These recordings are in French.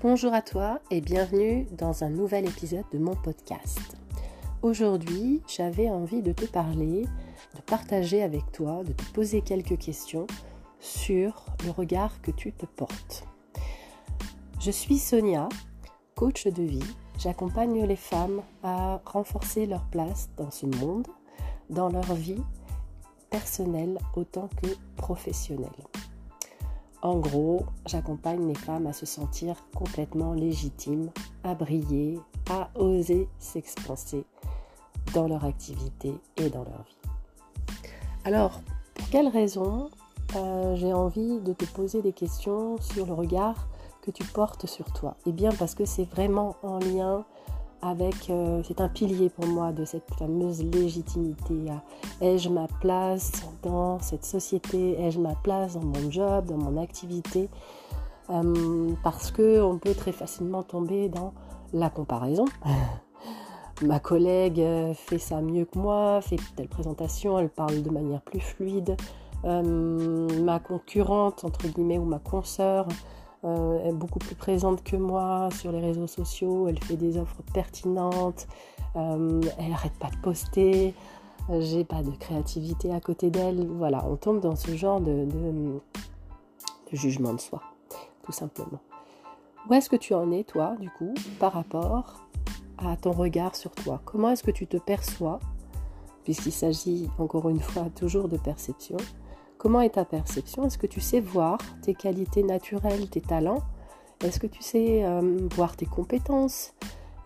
Bonjour à toi et bienvenue dans un nouvel épisode de mon podcast. Aujourd'hui, j'avais envie de te parler, de partager avec toi, de te poser quelques questions sur le regard que tu te portes. Je suis Sonia, coach de vie. J'accompagne les femmes à renforcer leur place dans ce monde, dans leur vie personnelle autant que professionnelle. En gros, j'accompagne les femmes à se sentir complètement légitimes, à briller, à oser s'expanser dans leur activité et dans leur vie. Alors, pour quelles raisons euh, j'ai envie de te poser des questions sur le regard que tu portes sur toi? Eh bien parce que c'est vraiment en lien euh, c'est un pilier pour moi de cette fameuse légitimité. Ai-je ma place dans cette société Ai-je ma place dans mon job, dans mon activité euh, Parce que on peut très facilement tomber dans la comparaison. ma collègue euh, fait ça mieux que moi, fait telle présentation, elle parle de manière plus fluide. ma concurrente, entre guillemets, ou ma consoeur, euh, est beaucoup plus présente que moi sur les réseaux sociaux, elle fait des offres pertinentes, euh, elle n'arrête pas de poster, j'ai pas de créativité à côté d'elle. Voilà, on tombe dans ce genre de, de jugement de soi, tout simplement. Où est-ce que tu en es, toi, du coup, par rapport à ton regard sur toi? Comment est-ce que tu te perçois? Puisqu'il s'agit, encore une fois, toujours de perception. Comment est ta perception? Est-ce que tu sais voir tes qualités naturelles, tes talents? Est-ce que tu sais euh, voir tes compétences?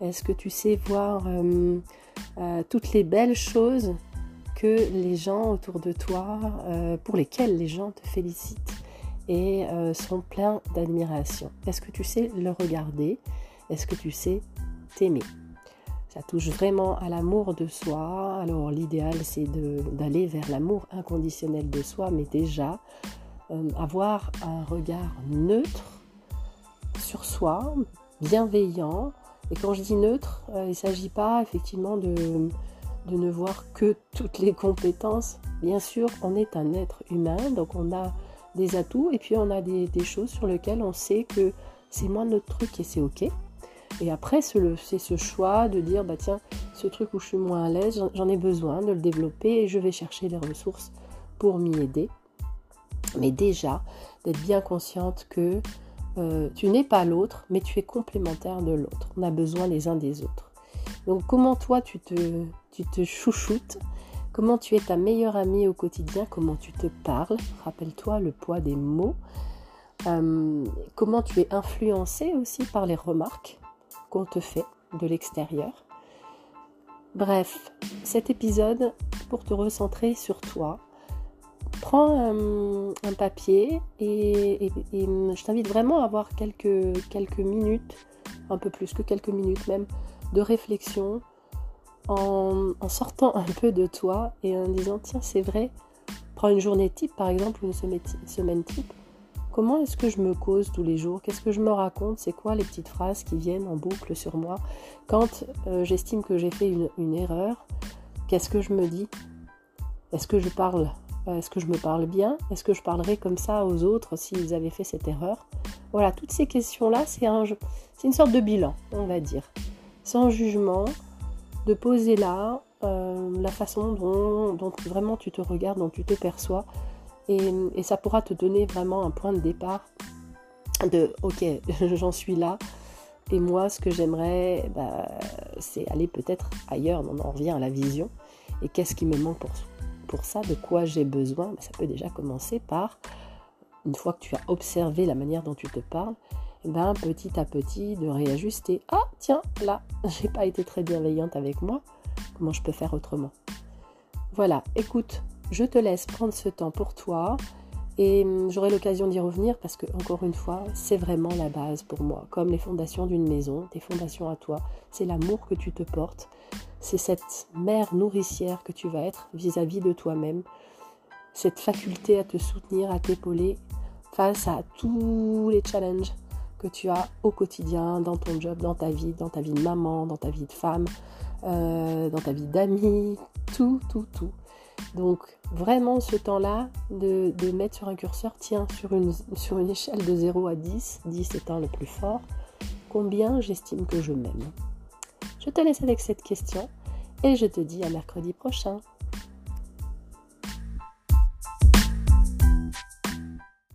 Est-ce que tu sais voir euh, euh, toutes les belles choses que les gens autour de toi, pour lesquelles les gens te félicitent et sont pleins d'admiration? Est-ce que tu sais le regarder? Est-ce que tu sais t'aimer? Ça touche vraiment à l'amour de soi. Alors l'idéal c'est d'aller vers l'amour inconditionnel de soi, mais déjà euh, avoir un regard neutre sur soi, bienveillant. Et quand je dis neutre, euh, il ne s'agit pas effectivement de, ne voir que toutes les compétences. Bien sûr, on est un être humain, donc on a des atouts et puis on a des, des choses sur lesquelles on sait que c'est moins notre truc et c'est ok. Et après, c'est ce choix de dire, bah tiens, ce truc où je suis moins à l'aise, j'en ai besoin de le développer et je vais chercher les ressources pour m'y aider. Mais déjà, d'être bien consciente que euh, tu n'es pas l'autre, mais tu es complémentaire de l'autre. On a besoin les uns des autres. Donc comment toi tu te, chouchoutes? Comment tu es ta meilleure amie au quotidien? Comment tu te parles? Rappelle-toi le poids des mots. Euh, comment tu es influencé aussi par les remarques? Te fait de l'extérieur. Bref, cet épisode, pour te recentrer sur toi, prends un, papier et, je t'invite vraiment à avoir quelques, quelques minutes, un peu plus que quelques minutes même, de réflexion en, en, sortant un peu de toi et en disant tiens c'est vrai, prends une journée type par exemple, une semaine type, Comment est-ce que je me cause tous les jours? Qu'est-ce que je me raconte? C'est quoi les petites phrases qui viennent en boucle sur moi? Quand euh, j'estime que j'ai fait une, erreur, qu'est-ce que je me dis? Est-ce que je parle euh, Est-ce que je me parle bien? Est-ce que je parlerai comme ça aux autres s'ils avaient fait cette erreur? Voilà, toutes ces questions-là, c'est un, une sorte de bilan, on va dire. Sans jugement, de poser là euh, la façon dont, dont vraiment tu te regardes, dont tu te perçois et, ça pourra te donner vraiment un point de départ de ok, j'en suis là. Et moi, ce que j'aimerais, bah, c'est aller peut-être ailleurs. On en revient à la vision. Et qu'est-ce qui me manque pour, ça? De quoi j'ai besoin? Bah, Ça peut déjà commencer par, une fois que tu as observé la manière dont tu te parles, ben, petit à petit de réajuster. Ah, tiens, là, j'ai pas été très bienveillante avec moi. Comment je peux faire autrement? Voilà, écoute, je te laisse prendre ce temps pour toi et hum, j'aurai l'occasion d'y revenir parce que, encore une fois, c'est vraiment la base pour moi. Comme les fondations d'une maison, tes fondations à toi, c'est l'amour que tu te portes, c'est cette mère nourricière que tu vas être vis-à-vis de toi-même, cette faculté à te soutenir, à t'épauler face à tous les challenges que tu as au quotidien, dans ton job, dans ta vie, dans ta vie de maman, dans ta vie de femme, euh, dans ta vie d'amie, tout, tout, tout. Donc vraiment ce temps-là de, mettre sur un curseur, tiens, sur une, sur une échelle de 0 à 10, 10 étant le plus fort, combien j'estime que je m'aime Je te laisse avec cette question et je te dis à mercredi prochain.